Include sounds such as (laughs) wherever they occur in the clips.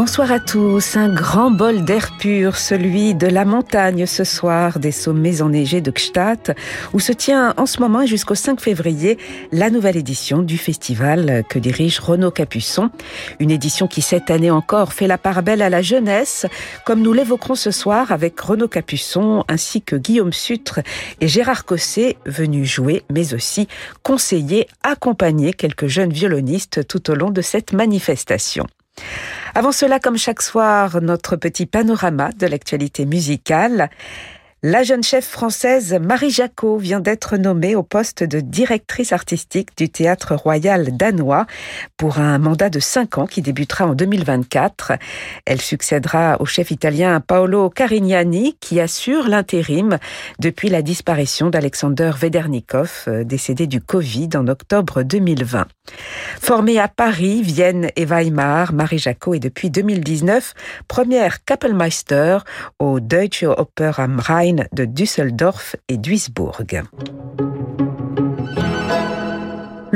Bonsoir à tous. Un grand bol d'air pur, celui de la montagne ce soir, des sommets enneigés de Gstaad, où se tient en ce moment jusqu'au 5 février la nouvelle édition du festival que dirige Renaud Capuçon. Une édition qui cette année encore fait la part belle à la jeunesse, comme nous l'évoquerons ce soir avec Renaud Capuçon ainsi que Guillaume Sutre et Gérard Cosset venus jouer, mais aussi conseiller, accompagner quelques jeunes violonistes tout au long de cette manifestation. Avant cela, comme chaque soir, notre petit panorama de l'actualité musicale. La jeune chef française Marie Jacot vient d'être nommée au poste de directrice artistique du Théâtre Royal danois pour un mandat de 5 ans qui débutera en 2024. Elle succédera au chef italien Paolo Carignani qui assure l'intérim depuis la disparition d'Alexander Vedernikov, euh, décédé du Covid en octobre 2020. Formée à Paris, Vienne et Weimar, Marie Jacot est depuis 2019 première Kapellmeister au Deutsche Oper am Rhein de Düsseldorf et Duisburg.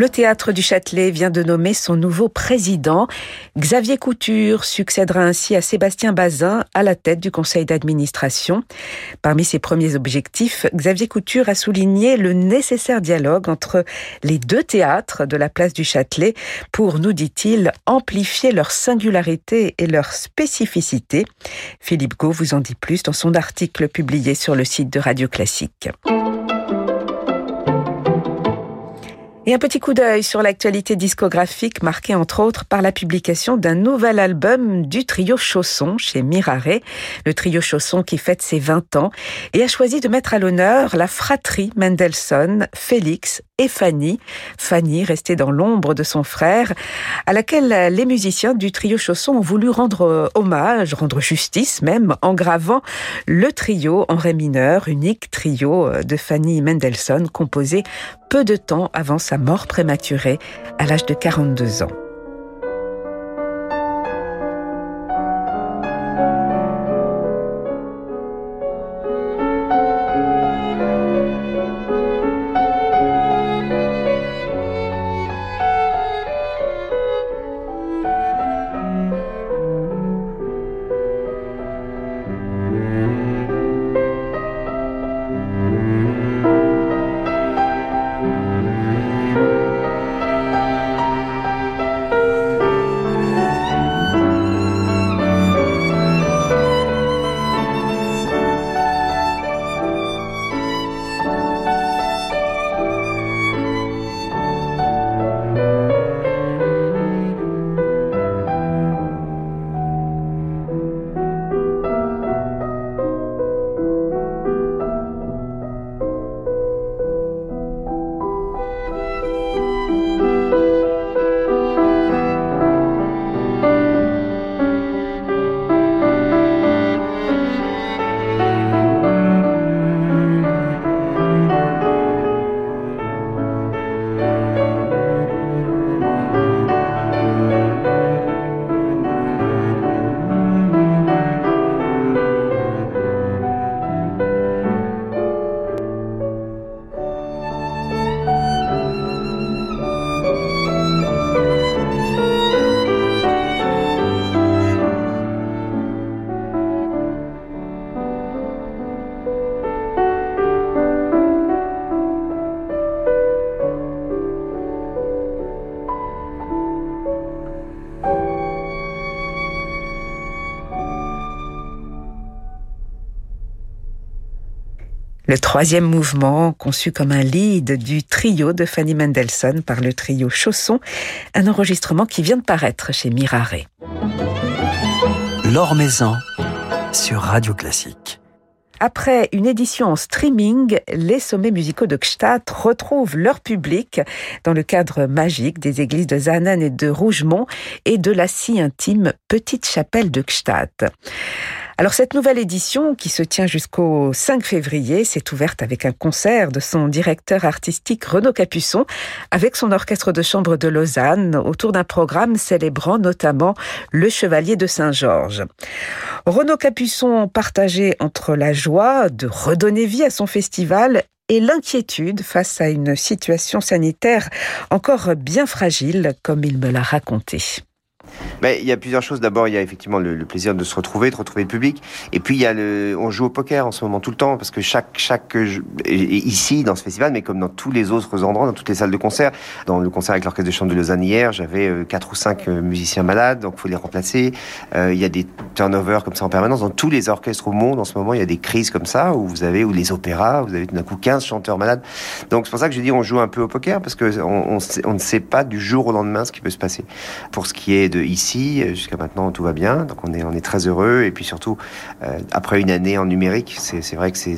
Le théâtre du Châtelet vient de nommer son nouveau président. Xavier Couture succédera ainsi à Sébastien Bazin à la tête du conseil d'administration. Parmi ses premiers objectifs, Xavier Couture a souligné le nécessaire dialogue entre les deux théâtres de la place du Châtelet pour, nous dit-il, amplifier leur singularité et leur spécificité. Philippe Gau vous en dit plus dans son article publié sur le site de Radio Classique. Et un petit coup d'œil sur l'actualité discographique marquée entre autres par la publication d'un nouvel album du trio Chausson chez Mirare, le trio Chausson qui fête ses 20 ans et a choisi de mettre à l'honneur la fratrie Mendelssohn, Félix et Fanny, Fanny restée dans l'ombre de son frère, à laquelle les musiciens du trio Chausson ont voulu rendre hommage, rendre justice même, en gravant le trio en ré mineur, unique trio de Fanny Mendelssohn composé peu de temps avant sa mort prématurée à l'âge de 42 ans. Le troisième mouvement, conçu comme un lead du trio de Fanny Mendelssohn par le trio Chausson, un enregistrement qui vient de paraître chez Mirare. L'Or Maison sur Radio Classique. Après une édition en streaming, les sommets musicaux de Gstaad retrouvent leur public dans le cadre magique des églises de Zanen et de Rougemont et de la si intime Petite Chapelle de Gstaad. Alors cette nouvelle édition, qui se tient jusqu'au 5 février, s'est ouverte avec un concert de son directeur artistique Renaud Capuçon, avec son orchestre de chambre de Lausanne, autour d'un programme célébrant notamment le Chevalier de Saint-Georges. Renaud Capuçon partagé entre la joie de redonner vie à son festival et l'inquiétude face à une situation sanitaire encore bien fragile, comme il me l'a raconté. Il y a plusieurs choses. D'abord, il y a effectivement le, plaisir de se retrouver, de retrouver le public. Et puis, il y a le, on joue au poker en ce moment tout le temps parce que chaque, chaque, ici, dans ce festival, mais comme dans tous les autres endroits, dans toutes les salles de concert, dans le concert avec l'Orchestre de Chant de Lausanne hier, j'avais euh, quatre ou cinq euh, musiciens malades, donc il faut les remplacer. Euh, il y a des turnovers comme ça en permanence. Dans tous les orchestres au monde, en ce moment, il y a des crises comme ça où vous avez, ou les opéras, vous avez tout d'un coup 15 chanteurs malades. Donc, c'est pour ça que je dis, on joue un peu au poker parce que on, on ne sait pas du jour au lendemain ce qui peut se passer. Pour ce qui est de ici. Euh, jusqu'à maintenant, tout va bien. Donc on est, très heureux. Et puis surtout, euh, après une année en numérique, c'est vrai que c'est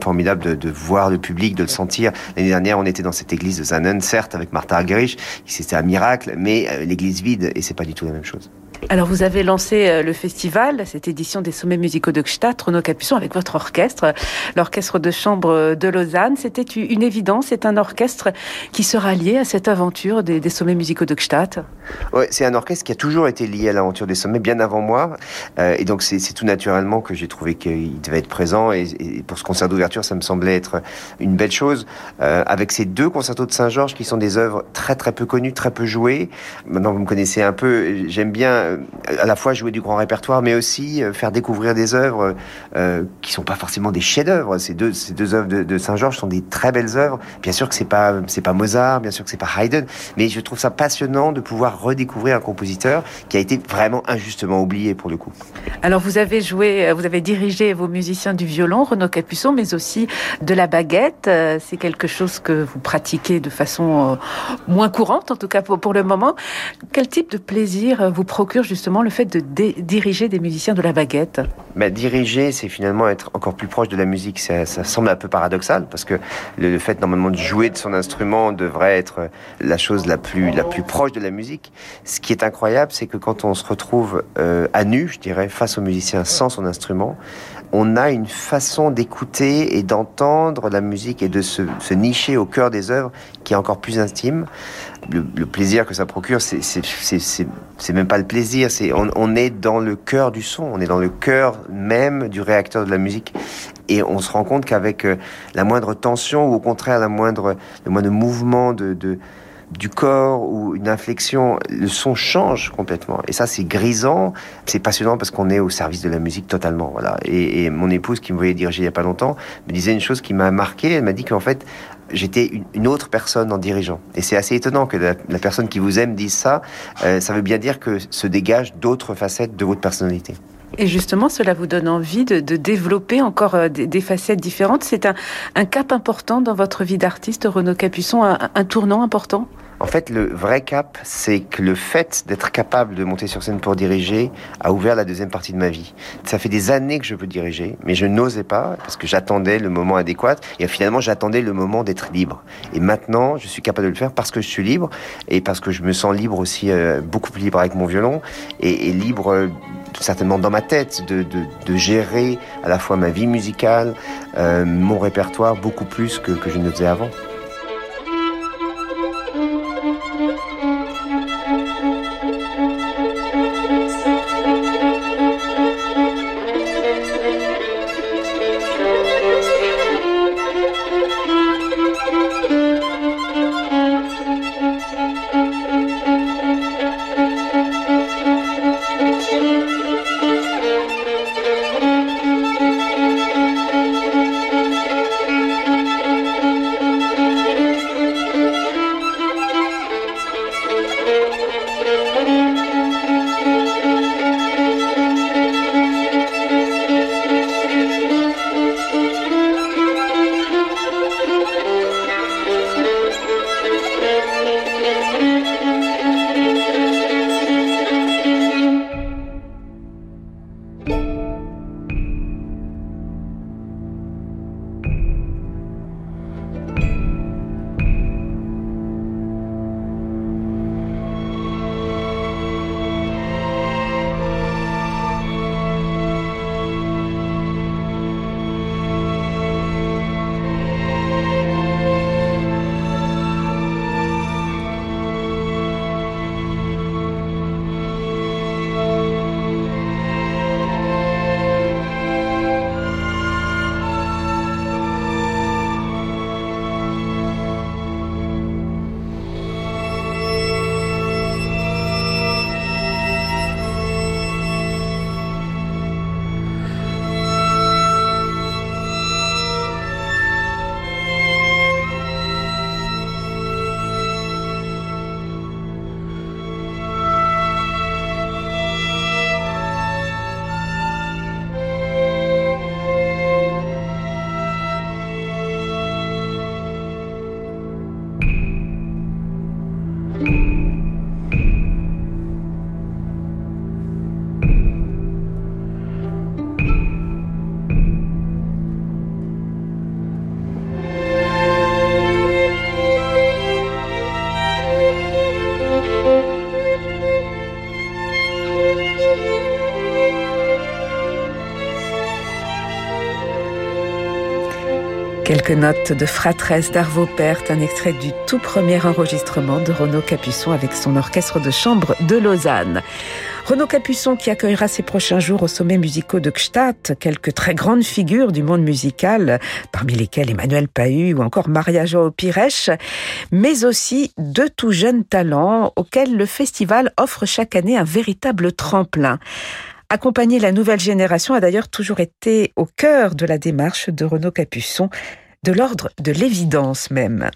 formidable de, de, voir le public, de le sentir. L'année dernière, on était dans cette église de Zanen, certes, avec Martha Argerich. C'était un miracle, mais euh, l'église vide, et c'est pas du tout la même chose. Alors vous avez lancé euh, le festival, cette édition des sommets musicaux de Gstaad, Renaud Capuçon, avec votre orchestre, l'orchestre de chambre de Lausanne. C'était une évidence, c'est un orchestre qui sera lié à cette aventure des, sommets musicaux de Gstaad Oui, c'est un orchestre qui a toujours été lié à l'aventure des sommets, bien avant moi. Euh, et donc c'est tout naturellement que j'ai trouvé qu'il devait être présent. Et, pour ce concert d'ouverture, ça me semblait être une belle chose. Euh, avec ces deux concertos de Saint-Georges qui sont des œuvres très très peu connues, très peu jouées. Maintenant vous me connaissez un peu, j'aime bien euh, à la fois jouer du grand répertoire, mais aussi euh, faire découvrir des œuvres euh, qui sont pas forcément des chefs-d'œuvre. Ces deux, ces deux œuvres de, Saint-Georges sont des très belles œuvres. Bien sûr que c'est pas c'est pas Mozart, bien sûr que c'est pas Haydn, mais je trouve ça passionnant de pouvoir redécouvrir un compositeur qui a été vraiment injustement oublié pour le coup. Alors vous avez joué, vous avez dirigé vos musiciens du violon, Renaud Capuçon, mais aussi de la baguette. C'est quelque chose que vous pratiquez de façon moins courante, en tout cas pour, pour le moment. Quel type de plaisir vous procure justement le fait de diriger des musiciens de la baguette Mais Diriger, c'est finalement être encore plus proche de la musique. Ça, semble un peu paradoxal parce que le, fait normalement de jouer de son instrument devrait être la chose la plus, la plus proche de la musique. Ce qui est incroyable, c'est que quand on se retrouve euh, à nu, je dirais, face aux musiciens sans son instrument, on a une façon d'écouter et d'entendre la musique et de se, se, nicher au cœur des œuvres qui est encore plus intime le, plaisir que ça procure, c'est même pas le plaisir, on, est dans le cœur du son, on est dans le cœur même du réacteur de la musique, et on se rend compte qu'avec euh, la moindre tension ou au contraire la moindre le moindre mouvement de, du corps ou une inflexion, le son change complètement. Et ça, c'est grisant, c'est passionnant parce qu'on est au service de la musique totalement. Voilà. Et, et, mon épouse, qui me voyait diriger il y a pas longtemps, me disait une chose qui m'a marqué. Elle m'a dit qu'en fait, j'étais une, autre personne en dirigeant. Et c'est assez étonnant que la, personne qui vous aime dise ça. Euh, ça veut bien dire que se dégagent d'autres facettes de votre personnalité. Et justement, cela vous donne envie de, développer encore euh, des, facettes différentes. C'est un, cap important dans votre vie d'artiste, Renaud Capuçon, un tournant important? En fait, le vrai cap, c'est que le fait d'être capable de monter sur scène pour diriger a ouvert la deuxième partie de ma vie. Ça fait des années que je veux diriger, mais je n'osais pas parce que j'attendais le moment adéquat et finalement j'attendais le moment d'être libre. Et maintenant, je suis capable de le faire parce que je suis libre et parce que je me sens libre aussi, euh, beaucoup plus libre avec mon violon et, libre euh, certainement dans ma tête de, gérer à la fois ma vie musicale, euh, mon répertoire beaucoup plus que, que je ne faisais avant. Quelques notes de Fratresse d'Arvo Pärt, un extrait du tout premier enregistrement de Renaud Capuçon avec son orchestre de chambre de Lausanne. Renaud Capuçon qui accueillera ces prochains jours au sommet musicaux de Gstaad quelques très grandes figures du monde musical, parmi lesquelles Emmanuel Pahu ou encore Maria Jo Pires, mais aussi deux tout jeunes talents auxquels le festival offre chaque année un véritable tremplin. Accompagner la nouvelle génération a d'ailleurs toujours été au cœur de la démarche de Renaud Capuçon, de l'ordre de l'évidence même.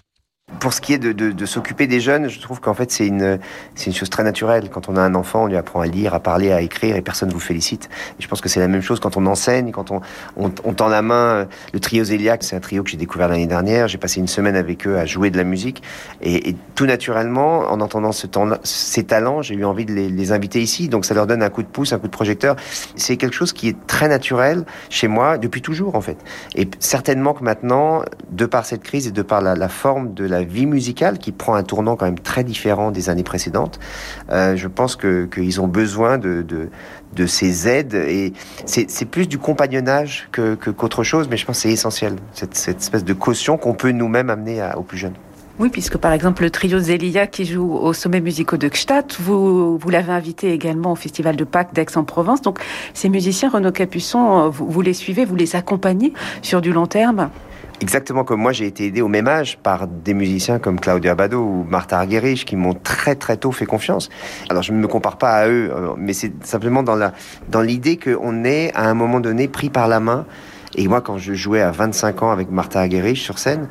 Pour ce qui est de, s'occuper des jeunes, je trouve qu'en fait c'est une une chose très naturelle. Quand on a un enfant, on lui apprend à lire, à parler, à écrire, et personne vous félicite. Et je pense que c'est la même chose quand on enseigne, quand on, on, tend la main. Le trio Zéliac, c'est un trio que j'ai découvert l'année dernière. J'ai passé une semaine avec eux à jouer de la musique, et, tout naturellement, en entendant ces talents, j'ai eu envie de les, les inviter ici. Donc ça leur donne un coup de pouce, un coup de projecteur. C'est quelque chose qui est très naturel chez moi depuis toujours en fait. Et certainement que maintenant, de par cette crise et de par la, la forme de la vie musicale qui prend un tournant quand même très différent des années précédentes. Euh, je pense qu'ils ont besoin de, de, de ces aides et c'est plus du compagnonnage que qu'autre chose, mais je pense que c'est essentiel cette, cette espèce de caution qu'on peut nous-mêmes amener à, aux plus jeunes. Oui, puisque par exemple le trio Zélia qui joue au sommet musicaux de Gstaad, vous, vous l'avez invité également au Festival de Pâques d'Aix-en-Provence. Donc ces musiciens, Renaud Capuçon, vous, vous les suivez, vous les accompagnez sur du long terme? Exactement comme moi, j'ai été aidé au même âge par des musiciens comme Claudio Abado ou Martha Argerich qui m'ont très très tôt fait confiance. Alors je ne me compare pas à eux, euh, mais c'est simplement dans la dans l'idée qu'on est à un moment donné pris par la main. Et moi, quand je jouais à 25 ans avec Martha Argerich sur scène,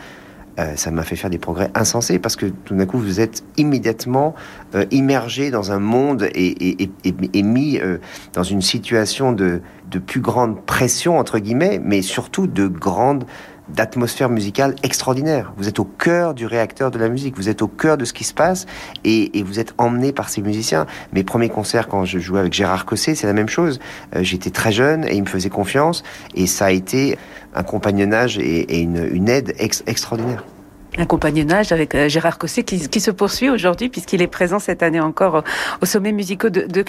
euh, ça m'a fait faire des progrès insensés parce que tout d'un coup vous êtes immédiatement euh, immergé dans un monde et, mis dans une situation de, de plus grande pression entre guillemets, mais surtout de grande d'atmosphère musicale extraordinaire. Vous êtes au cœur du réacteur de la musique, vous êtes au cœur de ce qui se passe et, vous êtes emmené par ces musiciens. Mes premiers concerts quand je jouais avec Gérard Cossé, c'est la même chose. Euh, J'étais très jeune et il me faisait confiance et ça a été un compagnonnage et, une, aide ex extraordinaire un compagnonnage avec euh, Gérard Cossé qui, se poursuit aujourd'hui puisqu'il est présent cette année encore au sommet musicaux de, de.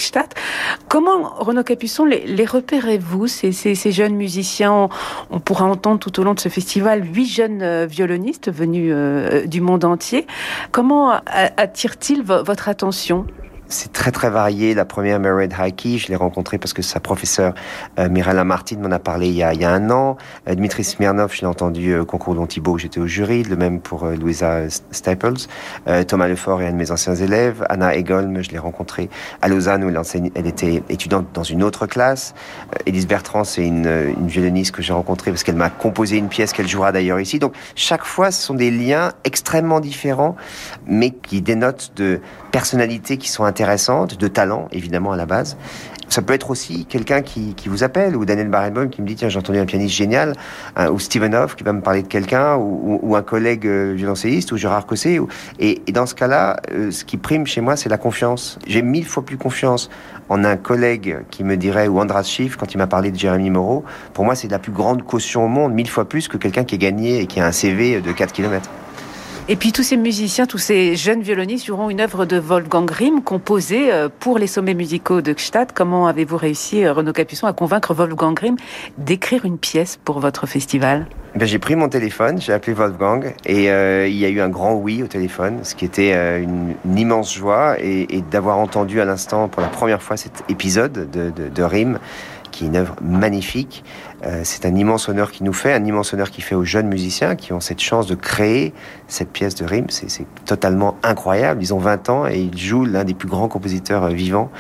Comment, Renaud Capuçon, les, repérez-vous, ces, jeunes musiciens? On, pourra entendre tout au long de ce festival huit jeunes euh, violonistes venus euh, du monde entier. Comment attire-t-il votre attention? C'est très très varié. La première, Mered Haiki, je l'ai rencontrée parce que sa professeure euh, Mirella Martin m'en a parlé il y a, un an. Euh, Dmitri Smirnov, je l'ai entendu au concours d'Antibo, j'étais au jury. Le même pour euh, Louisa Staples. Euh, Thomas Lefort est un de mes anciens élèves. Anna Egolm, je l'ai rencontrée à Lausanne où elle, était étudiante dans une autre classe. Elise Bertrand, c'est une violoniste que j'ai rencontrée parce qu'elle m'a composé une pièce qu'elle jouera d'ailleurs ici. Donc chaque fois, ce sont des liens extrêmement différents, mais qui dénotent de personnalités qui sont intéressantes, de talent évidemment à la base. Ça peut être aussi quelqu'un qui, qui, vous appelle, ou Daniel Barenboim qui me dit tiens j'ai entendu un pianiste génial, hein, ou Steven Hoff qui va me parler de quelqu'un, ou, ou, un collègue euh, violoncelliste, ou Gérard Cossé. Ou... Et, et, dans ce cas-là, euh, ce qui prime chez moi, c'est la confiance. J'ai mille fois plus confiance en un collègue qui me dirait, ou Andras Schiff, quand il m'a parlé de Jérémy Moreau. Pour moi, c'est la plus grande caution au monde, mille fois plus que quelqu'un qui est gagné et qui a un CV de 4 km. Et puis tous ces musiciens, tous ces jeunes violonistes joueront une œuvre de Wolfgang Grimm composée euh, pour les sommets musicaux de Gstaad. Comment avez-vous réussi, euh, Renaud Capuçon, à convaincre Wolfgang Grimm d'écrire une pièce pour votre festival? Ben, j'ai pris mon téléphone, j'ai appelé Wolfgang et euh, il y a eu un grand oui au téléphone, ce qui était une, immense joie et, d'avoir entendu à l'instant pour la première fois cet épisode de, de, qui est une œuvre magnifique. Euh, c'est un immense honneur qui nous fait, un immense honneur qui fait aux jeunes musiciens qui ont cette chance de créer cette pièce de rime. C'est totalement incroyable. Ils ont 20 ans et ils jouent l'un des plus grands compositeurs euh, vivants.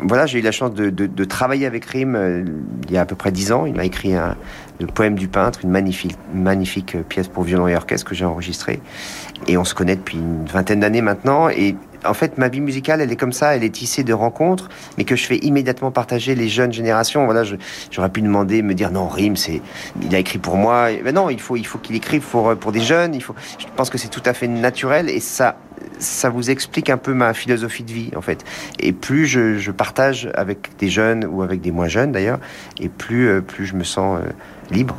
Voilà, j'ai eu la chance de, travailler avec Rime euh, il y a à peu près 10 ans. Il m'a écrit un, le poème du peintre, une magnifique, magnifique pièce pour violon et orchestre que j'ai enregistrée. Et on se connaît depuis une vingtaine d'années maintenant. Et en fait, ma vie musicale, elle est comme ça, elle est tissée de rencontres, mais que je fais immédiatement partager les jeunes générations. Voilà, j'aurais pu demander, me dire non, Rime, c'est, il a écrit pour moi. Mais non, il faut, il faut qu'il écrive pour pour des jeunes. Il faut. Je pense que c'est tout à fait naturel et ça, ça vous explique un peu ma philosophie de vie en fait. Et plus je, je partage avec des jeunes ou avec des moins jeunes d'ailleurs, et plus euh, plus je me sens euh, libre.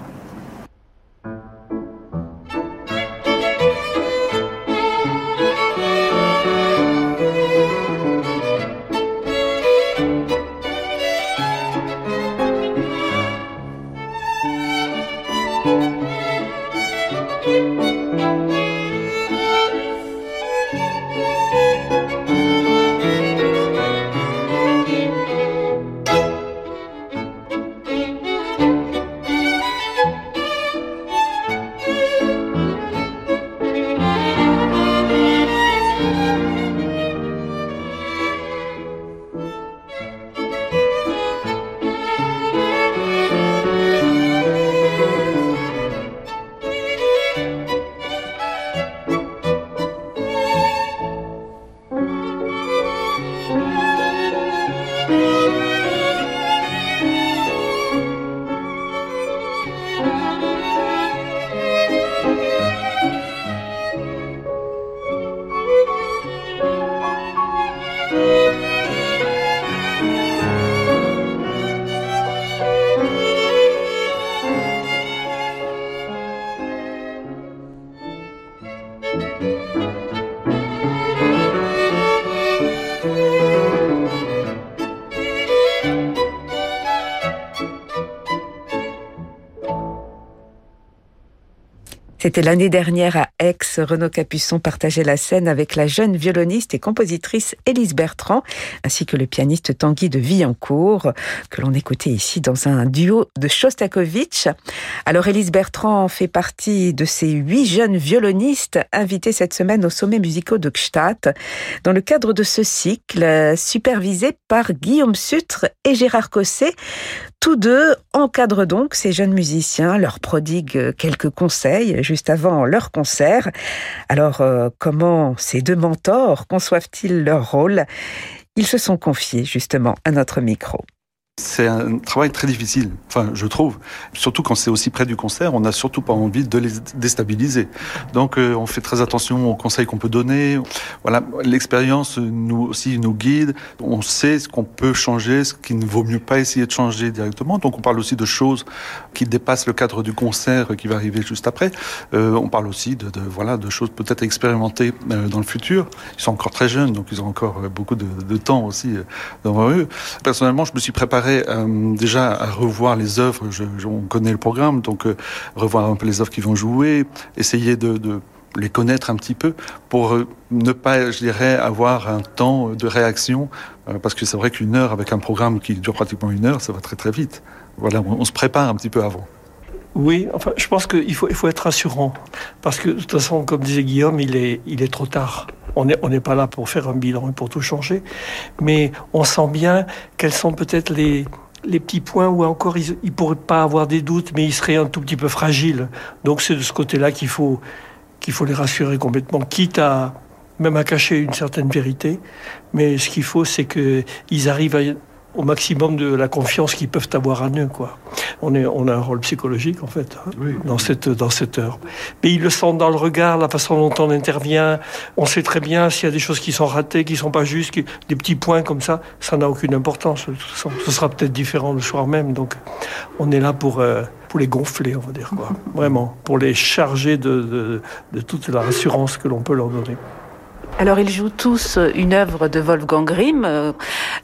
C'était l'année dernière à Aix. Renaud Capuçon partageait la scène avec la jeune violoniste et compositrice Élise Bertrand, ainsi que le pianiste Tanguy de Villancourt, que l'on écoutait ici dans un duo de Shostakovich. Alors Élise Bertrand fait partie de ces huit jeunes violonistes invités cette semaine au sommet musicaux de Gstaad, dans le cadre de ce cycle supervisé par Guillaume Sutre et Gérard Cosset. Tous deux encadrent donc ces jeunes musiciens, leur prodiguent quelques conseils juste avant leur concert. Alors, euh, comment ces deux mentors conçoivent-ils leur rôle? Ils se sont confiés justement à notre micro. C'est un travail très difficile, enfin je trouve. Surtout quand c'est aussi près du concert, on n'a surtout pas envie de les déstabiliser. Donc euh, on fait très attention aux conseils qu'on peut donner. Voilà, l'expérience nous aussi nous guide. On sait ce qu'on peut changer, ce qu'il ne vaut mieux pas essayer de changer directement. Donc on parle aussi de choses qui dépassent le cadre du concert qui va arriver juste après. Euh, on parle aussi de, voilà de choses peut-être expérimentées euh, dans le futur. Ils sont encore très jeunes, donc ils ont encore beaucoup de, de temps aussi devant eux. Personnellement, je me suis préparé euh, déjà à revoir les œuvres. On connaît le programme, donc euh, revoir un peu les œuvres qui vont jouer, essayer de, les connaître un petit peu pour euh, ne pas, je dirais, avoir un temps de réaction, parce que c'est vrai qu'une heure avec un programme qui dure pratiquement une heure, ça va très très vite. Voilà, on se prépare un petit peu avant. Oui, enfin, je pense qu'il faut, être rassurant, parce que de toute façon, comme disait Guillaume, il est, il est trop tard. On n'est pas là pour faire un bilan et pour tout changer, mais on sent bien quels sont peut-être les, les petits points où encore ils ne pourraient pas avoir des doutes, mais ils seraient un tout petit peu fragiles. Donc c'est de ce côté-là qu'il faut, qu'il faut les rassurer complètement, quitte à même à cacher une certaine vérité. Mais ce qu'il faut, c'est qu'ils arrivent à au maximum de la confiance qu'ils peuvent avoir en eux. Quoi. On, est, on a un rôle psychologique, en fait, hein, oui. dans, cette, dans cette heure. Mais ils le sentent dans le regard, la façon dont on intervient. On sait très bien s'il y a des choses qui sont ratées, qui sont pas justes, qui, des petits points comme ça, ça n'a aucune importance. De toute façon. Ce sera peut-être différent le soir même. Donc, on est là pour... Euh, pour les gonfler, on va dire quoi. (laughs) Vraiment, pour les charger de, de, de toute la rassurance que l'on peut leur donner. Alors ils jouent tous une œuvre de Wolfgang Grimm.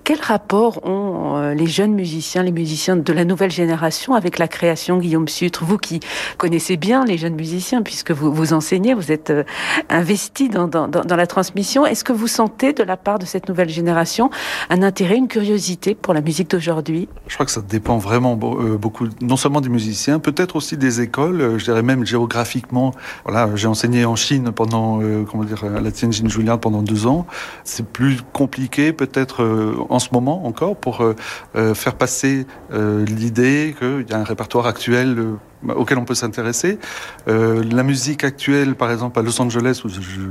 Quel rapport ont euh, les jeunes musiciens, les musiciens de la nouvelle génération avec la création Guillaume Sutre? Vous qui connaissez bien les jeunes musiciens puisque vous vous enseignez, vous êtes euh, investi dans, la transmission. Est-ce que vous sentez de la part de cette nouvelle génération un intérêt, une curiosité pour la musique d'aujourd'hui? Je crois que ça dépend vraiment euh, beaucoup, non seulement des musiciens, peut-être aussi des écoles, je dirais même géographiquement. Voilà, j'ai enseigné en Chine pendant, comment dire, la Tianjin Pendant deux ans. C'est plus compliqué peut-être euh, en ce moment encore pour euh, euh, faire passer l'idée qu'il y a un répertoire actuel auquel on peut s'intéresser. Euh, la musique actuelle, par exemple, à Los Angeles, où je, je,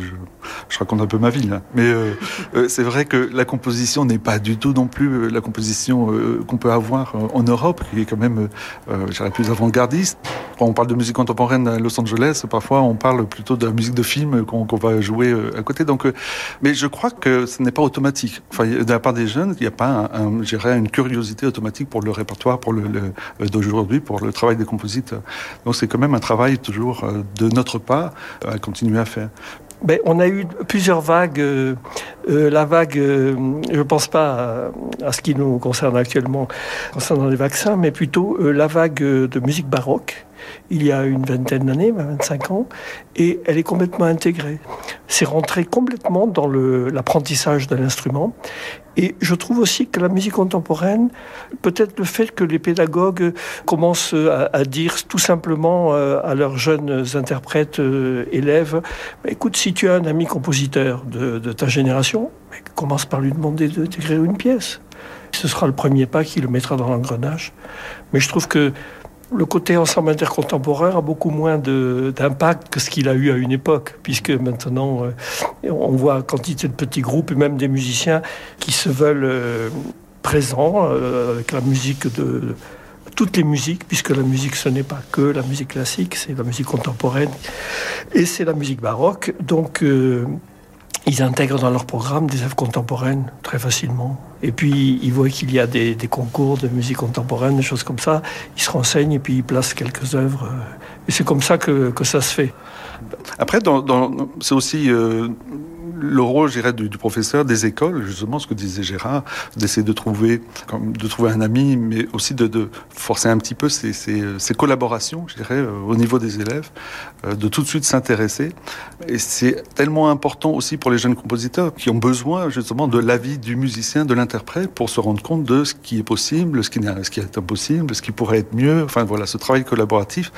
je raconte un peu ma vie, là. mais euh, (laughs) euh, c'est vrai que la composition n'est pas du tout non plus la composition euh, qu'on peut avoir en Europe, qui est quand même, j'irais plus avant-gardiste. Quand on parle de musique contemporaine à Los Angeles, parfois on parle plutôt de la musique de film qu'on qu va jouer à côté. Donc, mais je crois que ce n'est pas automatique. Enfin, de la part des jeunes, il n'y a pas, un, une curiosité automatique pour le répertoire, pour le, le d'aujourd'hui, pour le travail des compositeurs. Donc c'est quand même un travail toujours euh, de notre part à continuer à faire. Ben, on a eu plusieurs vagues. Euh, euh, la vague, euh, je ne pense pas à, ce qui nous concerne actuellement concernant les vaccins, mais plutôt euh, la vague de musique baroque il y a une vingtaine d'années, 25 ans, et elle est complètement intégrée. C'est rentré complètement dans l'apprentissage de l'instrument. Et je trouve aussi que la musique contemporaine, peut-être le fait que les pédagogues commencent à, dire tout simplement euh, à leurs jeunes interprètes, euh, élèves, bah, écoute, si tu as un ami compositeur de, de ta génération, bah, commence par lui demander d'écrire une pièce. Ce sera le premier pas qui le mettra dans l'engrenage. Mais je trouve que le côté ensemble intercontemporain a beaucoup moins d'impact que ce qu'il a eu à une époque, puisque maintenant euh, on voit quantité de petits groupes et même des musiciens qui se veulent euh, présents euh, avec la musique de, de toutes les musiques, puisque la musique ce n'est pas que la musique classique, c'est la musique contemporaine et c'est la musique baroque. Donc ils intègrent dans leur programme des œuvres contemporaines très facilement. Et puis, ils voient qu'il y a des, concours de musique contemporaine, des choses comme ça. Ils se renseignent et puis ils placent quelques œuvres. Et c'est comme ça que, que, ça se fait. Après, c'est aussi... Euh le rôle, je du, professeur, des écoles, justement, ce que disait Gérard, d'essayer de trouver, de trouver un ami, mais aussi de, forcer un petit peu ces, collaborations, je euh, au niveau des élèves, euh, de tout de suite s'intéresser. Et c'est tellement important aussi pour les jeunes compositeurs qui ont besoin, justement, de l'avis du musicien, de l'interprète, pour se rendre compte de ce qui est possible, ce qui, ce qui est impossible, ce qui pourrait être mieux. Enfin, voilà, ce travail collaboratif,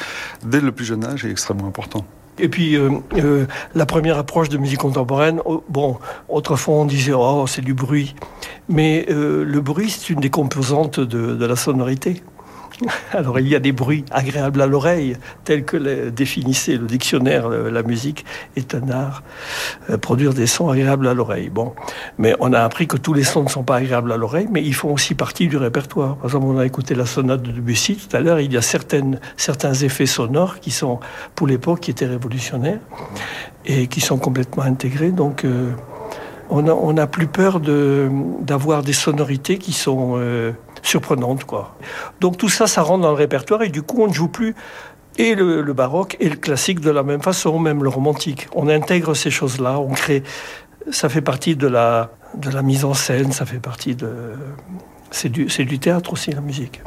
dès le plus jeune âge, est extrêmement important. Et puis, euh, euh, la première approche de musique contemporaine, oh, bon, autrefois on disait, oh, c'est du bruit. Mais euh, le bruit, c'est une des composantes de la sonorité. (laughs) Alors il y a des bruits agréables à l'oreille, tels que définissait le dictionnaire. La musique est un art, euh, produire des sons agréables à l'oreille. Bon, mais on a appris que tous les sons ne sont pas agréables à l'oreille, mais ils font aussi partie du répertoire. Par exemple, on a écouté la sonate de Debussy tout à l'heure. Il y a certaines, certains effets sonores qui sont, pour l'époque, qui étaient révolutionnaires et qui sont complètement intégrés. Donc euh, on n'a plus peur d'avoir des sonorités qui sont euh, surprenantes. Quoi. Donc tout ça, ça rentre dans le répertoire et du coup, on ne joue plus et le, baroque et le classique de la même façon, même le romantique. On intègre ces choses-là, on crée. Ça fait partie de la, mise en scène, ça fait partie de. C'est du, du théâtre aussi, la musique.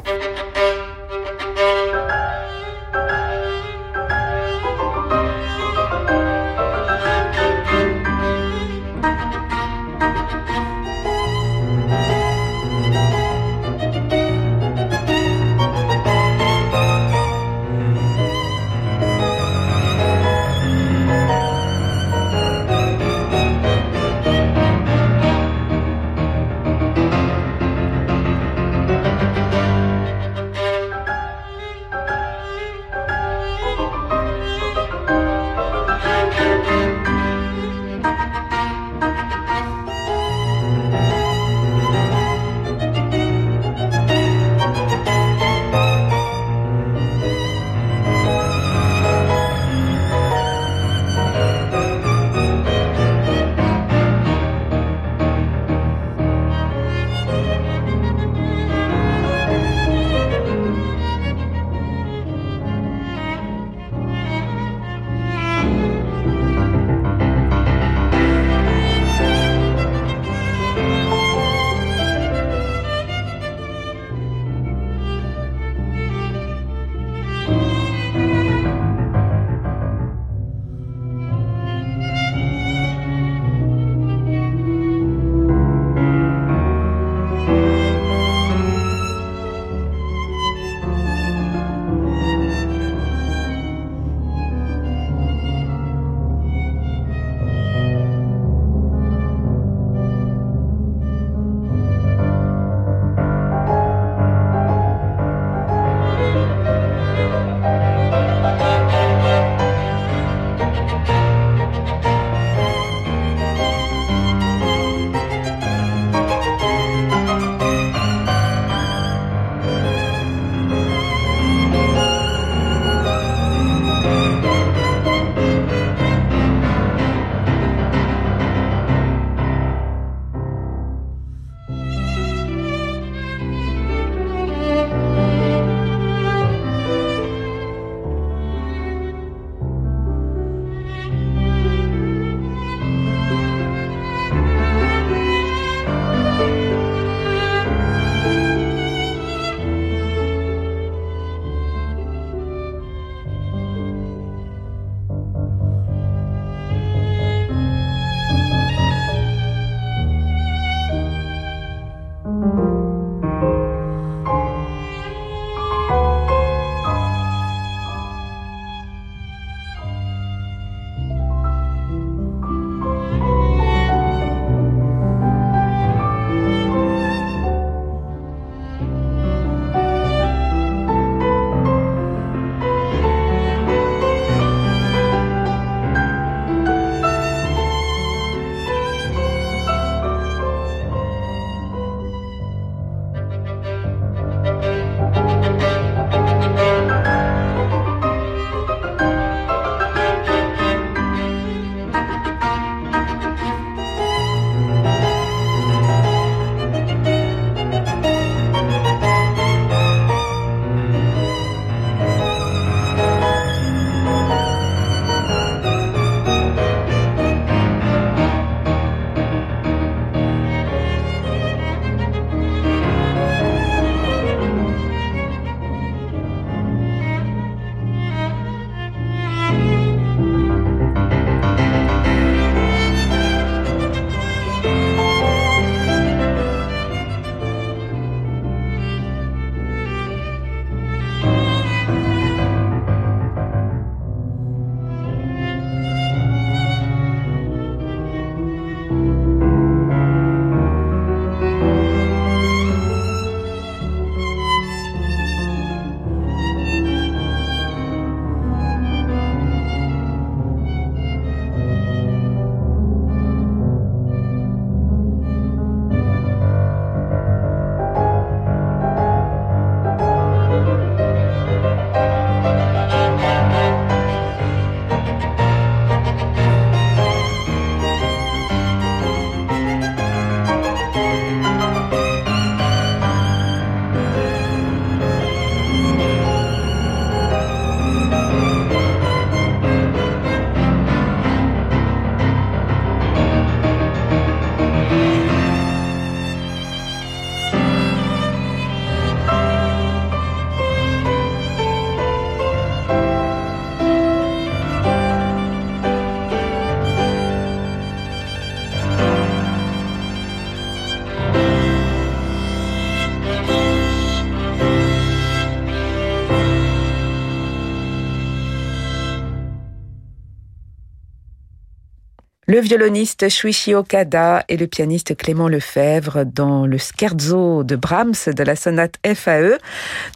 Le violoniste Shuichi Okada et le pianiste Clément Lefebvre dans le scherzo de Brahms de la sonate FAE.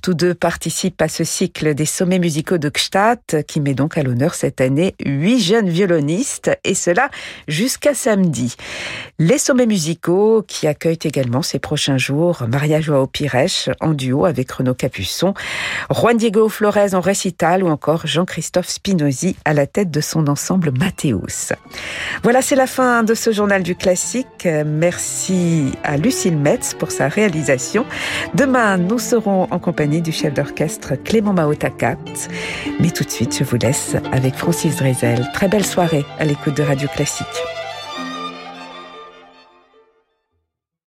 Tous deux participent à ce cycle des sommets musicaux de Gstaad qui met donc à l'honneur cette année huit jeunes violonistes et cela jusqu'à samedi. Les sommets musicaux qui accueillent également ces prochains jours Maria Joao Pires en duo avec Renaud Capuçon, Juan Diego Flores en récital ou encore Jean-Christophe Spinozzi à la tête de son ensemble Mathéus. Voilà, c'est la fin de ce journal du classique. Merci à Lucille Metz pour sa réalisation. Demain, nous serons en compagnie du chef d'orchestre Clément Maotakat. Mais tout de suite, je vous laisse avec Francis Drezel. Très belle soirée à l'écoute de Radio Classique.